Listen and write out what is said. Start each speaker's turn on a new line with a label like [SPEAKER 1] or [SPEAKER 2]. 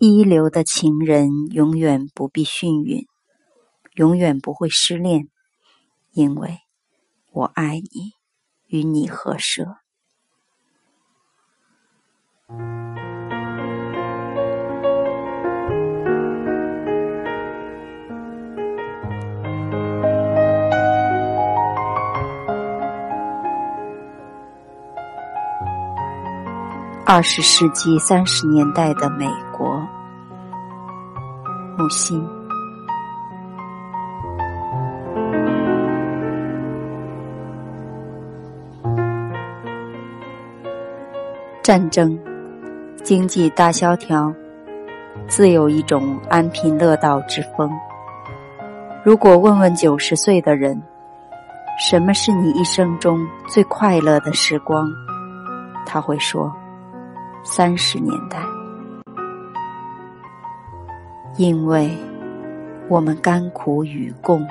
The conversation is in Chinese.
[SPEAKER 1] 一流的情人永远不必幸运，永远不会失恋，因为我爱你，与你合舍。二十世纪三十年代的美国，木心。战争、经济大萧条，自有一种安贫乐道之风。如果问问九十岁的人，什么是你一生中最快乐的时光，他会说。三十年代，因为我们甘苦与共。